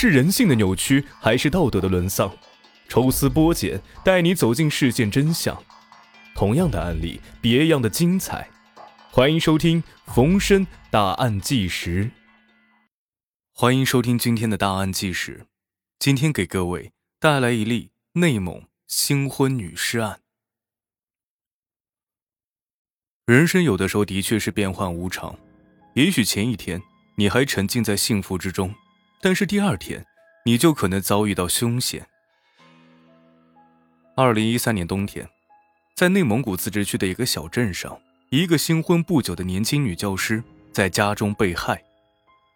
是人性的扭曲，还是道德的沦丧？抽丝剥茧，带你走进事件真相。同样的案例，别样的精彩。欢迎收听冯生大案纪实。欢迎收听今天的大案纪实。今天给各位带来一例内蒙新婚女尸案。人生有的时候的确是变幻无常，也许前一天你还沉浸在幸福之中，但是第二天你就可能遭遇到凶险。二零一三年冬天，在内蒙古自治区的一个小镇上，一个新婚不久的年轻女教师在家中被害。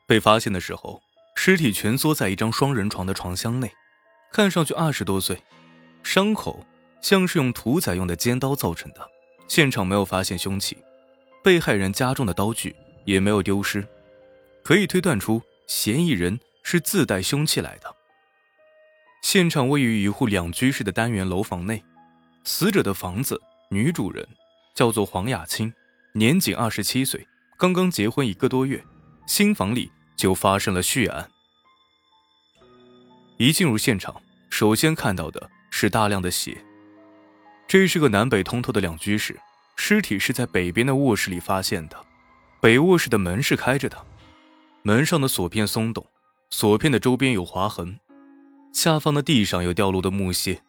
被发现的时候，尸体蜷缩在一张双人床的床箱内，看上去二十多岁，伤口像是用屠宰用的尖刀造成的。现场没有发现凶器，被害人家中的刀具也没有丢失，可以推断出嫌疑人是自带凶器来的。现场位于一户两居室的单元楼房内，死者的房子女主人叫做黄雅青，年仅二十七岁，刚刚结婚一个多月，新房里就发生了血案。一进入现场，首先看到的是大量的血。这是个南北通透的两居室，尸体是在北边的卧室里发现的，北卧室的门是开着的，门上的锁片松动，锁片的周边有划痕。下方的地上有掉落的木屑，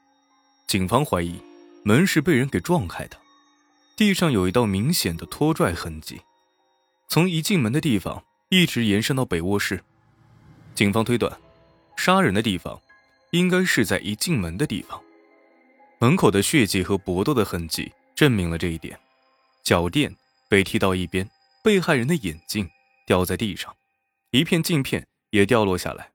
警方怀疑门是被人给撞开的。地上有一道明显的拖拽痕迹，从一进门的地方一直延伸到北卧室。警方推断，杀人的地方应该是在一进门的地方。门口的血迹和搏斗的痕迹证明了这一点。脚垫被踢到一边，被害人的眼镜掉在地上，一片镜片也掉落下来。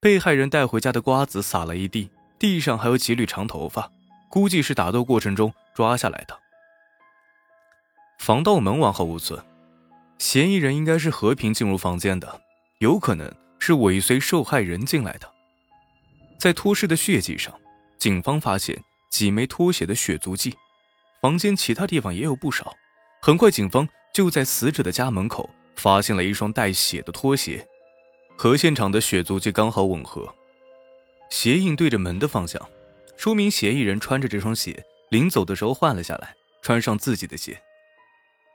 被害人带回家的瓜子撒了一地，地上还有几缕长头发，估计是打斗过程中抓下来的。防盗门完好无损，嫌疑人应该是和平进入房间的，有可能是尾随受害人进来的。在脱尸的血迹上，警方发现几枚拖鞋的血足迹，房间其他地方也有不少。很快，警方就在死者的家门口发现了一双带血的拖鞋。和现场的血足迹刚好吻合，鞋印对着门的方向，说明嫌疑人穿着这双鞋临走的时候换了下来，穿上自己的鞋。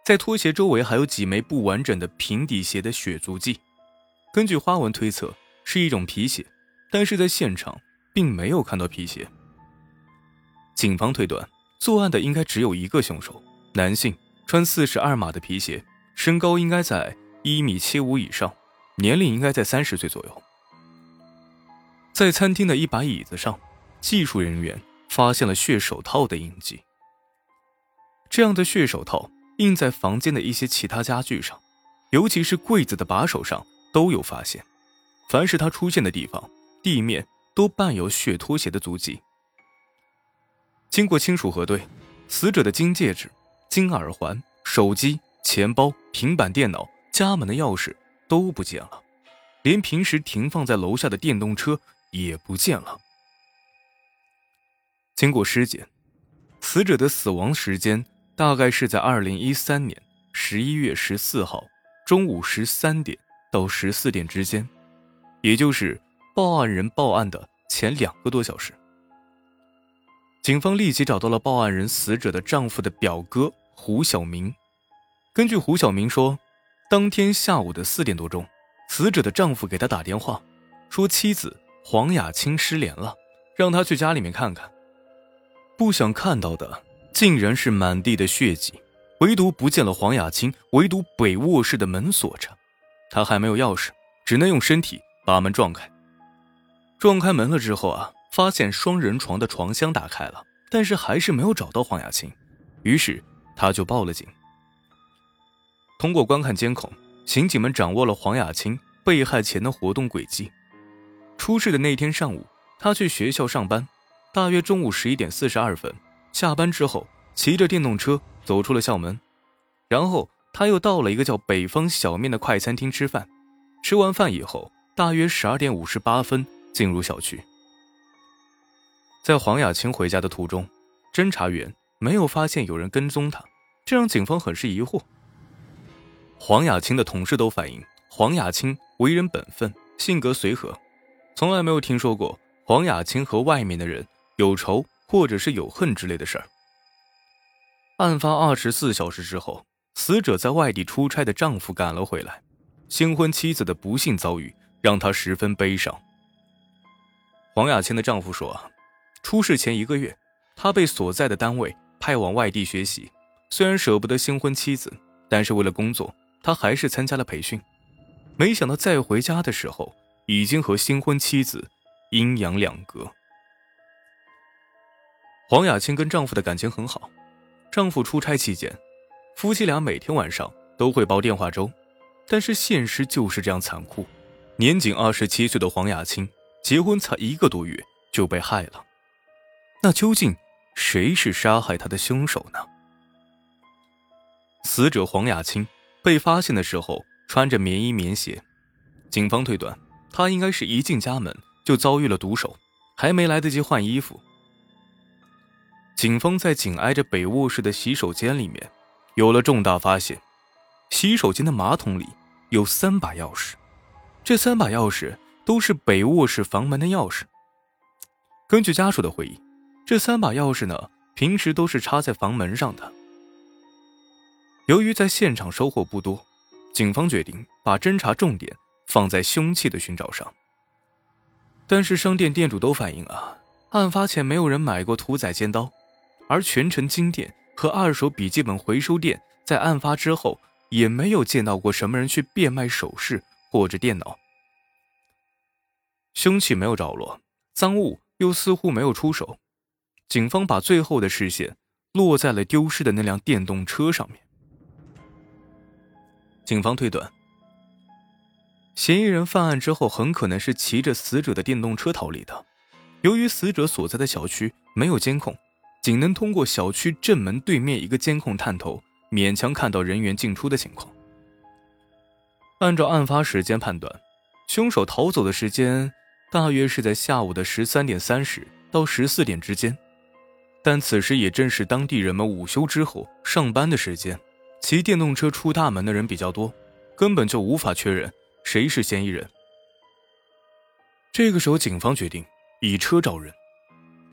在拖鞋周围还有几枚不完整的平底鞋的血足迹，根据花纹推测是一种皮鞋，但是在现场并没有看到皮鞋。警方推断，作案的应该只有一个凶手，男性，穿四十二码的皮鞋，身高应该在一米七五以上。年龄应该在三十岁左右。在餐厅的一把椅子上，技术人员发现了血手套的印记。这样的血手套印在房间的一些其他家具上，尤其是柜子的把手上都有发现。凡是它出现的地方，地面都伴有血拖鞋的足迹。经过亲属核对，死者的金戒指、金耳环、手机、钱包、平板电脑、家门的钥匙。都不见了，连平时停放在楼下的电动车也不见了。经过尸检，死者的死亡时间大概是在二零一三年十一月十四号中午十三点到十四点之间，也就是报案人报案的前两个多小时。警方立即找到了报案人死者的丈夫的表哥胡晓明。根据胡晓明说。当天下午的四点多钟，死者的丈夫给他打电话，说妻子黄雅青失联了，让他去家里面看看。不想看到的竟然是满地的血迹，唯独不见了黄雅青，唯独北卧室的门锁着，他还没有钥匙，只能用身体把门撞开。撞开门了之后啊，发现双人床的床箱打开了，但是还是没有找到黄雅青，于是他就报了警。通过观看监控，刑警们掌握了黄雅青被害前的活动轨迹。出事的那天上午，他去学校上班，大约中午十一点四十二分下班之后，骑着电动车走出了校门，然后他又到了一个叫北方小面的快餐厅吃饭。吃完饭以后，大约十二点五十八分进入小区。在黄雅青回家的途中，侦查员没有发现有人跟踪他，这让警方很是疑惑。黄雅青的同事都反映，黄雅青为人本分，性格随和。从来没有听说过黄雅清和外面的人有仇或者是有恨之类的事儿。案发二十四小时之后，死者在外地出差的丈夫赶了回来，新婚妻子的不幸遭遇让他十分悲伤。黄雅清的丈夫说：“出事前一个月，他被所在的单位派往外地学习，虽然舍不得新婚妻子，但是为了工作，他还是参加了培训。没想到再回家的时候。”已经和新婚妻子阴阳两隔。黄雅清跟丈夫的感情很好，丈夫出差期间，夫妻俩每天晚上都会煲电话粥。但是现实就是这样残酷，年仅二十七岁的黄雅清结婚才一个多月就被害了。那究竟谁是杀害她的凶手呢？死者黄雅清被发现的时候穿着棉衣棉鞋，警方推断。他应该是一进家门就遭遇了毒手，还没来得及换衣服。警方在紧挨着北卧室的洗手间里面有了重大发现：洗手间的马桶里有三把钥匙，这三把钥匙都是北卧室房门的钥匙。根据家属的回忆，这三把钥匙呢，平时都是插在房门上的。由于在现场收获不多，警方决定把侦查重点。放在凶器的寻找上，但是商店店主都反映啊，案发前没有人买过屠宰尖刀，而全城金店和二手笔记本回收店在案发之后也没有见到过什么人去变卖首饰或者电脑。凶器没有着落，赃物又似乎没有出手，警方把最后的视线落在了丢失的那辆电动车上面。警方推断。嫌疑人犯案之后，很可能是骑着死者的电动车逃离的。由于死者所在的小区没有监控，仅能通过小区正门对面一个监控探头，勉强看到人员进出的情况。按照案发时间判断，凶手逃走的时间大约是在下午的十三点三十到十四点之间，但此时也正是当地人们午休之后上班的时间，骑电动车出大门的人比较多，根本就无法确认。谁是嫌疑人？这个时候，警方决定以车找人，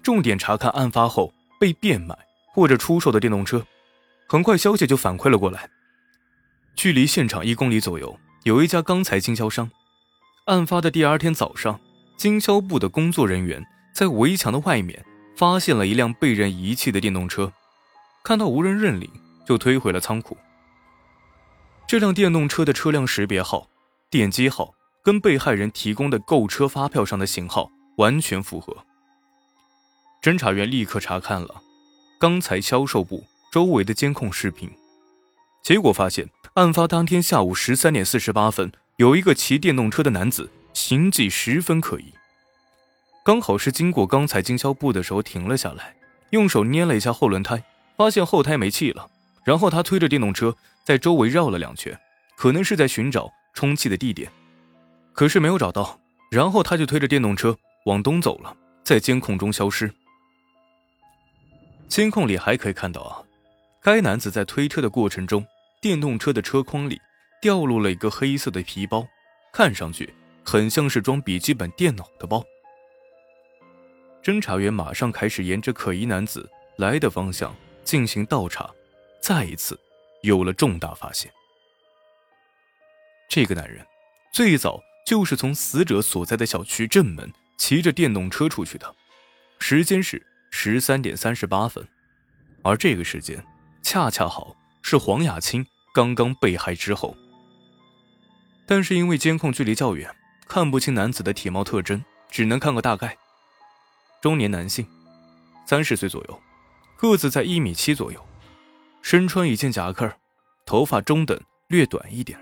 重点查看案发后被变卖或者出售的电动车。很快，消息就反馈了过来。距离现场一公里左右，有一家钢材经销商。案发的第二天早上，经销部的工作人员在围墙的外面发现了一辆被人遗弃的电动车，看到无人认领，就推回了仓库。这辆电动车的车辆识别号。电机号跟被害人提供的购车发票上的型号完全符合。侦查员立刻查看了钢材销售部周围的监控视频，结果发现，案发当天下午十三点四十八分，有一个骑电动车的男子，行迹十分可疑。刚好是经过钢材经销部的时候停了下来，用手捏了一下后轮胎，发现后胎没气了，然后他推着电动车在周围绕了两圈，可能是在寻找。充气的地点，可是没有找到。然后他就推着电动车往东走了，在监控中消失。监控里还可以看到啊，该男子在推车的过程中，电动车的车筐里掉落了一个黑色的皮包，看上去很像是装笔记本电脑的包。侦查员马上开始沿着可疑男子来的方向进行倒查，再一次有了重大发现。这个男人最早就是从死者所在的小区正门骑着电动车出去的，时间是十三点三十八分，而这个时间恰恰好是黄雅清刚刚被害之后。但是因为监控距离较远，看不清男子的体貌特征，只能看个大概。中年男性，三十岁左右，个子在一米七左右，身穿一件夹克，头发中等略短一点。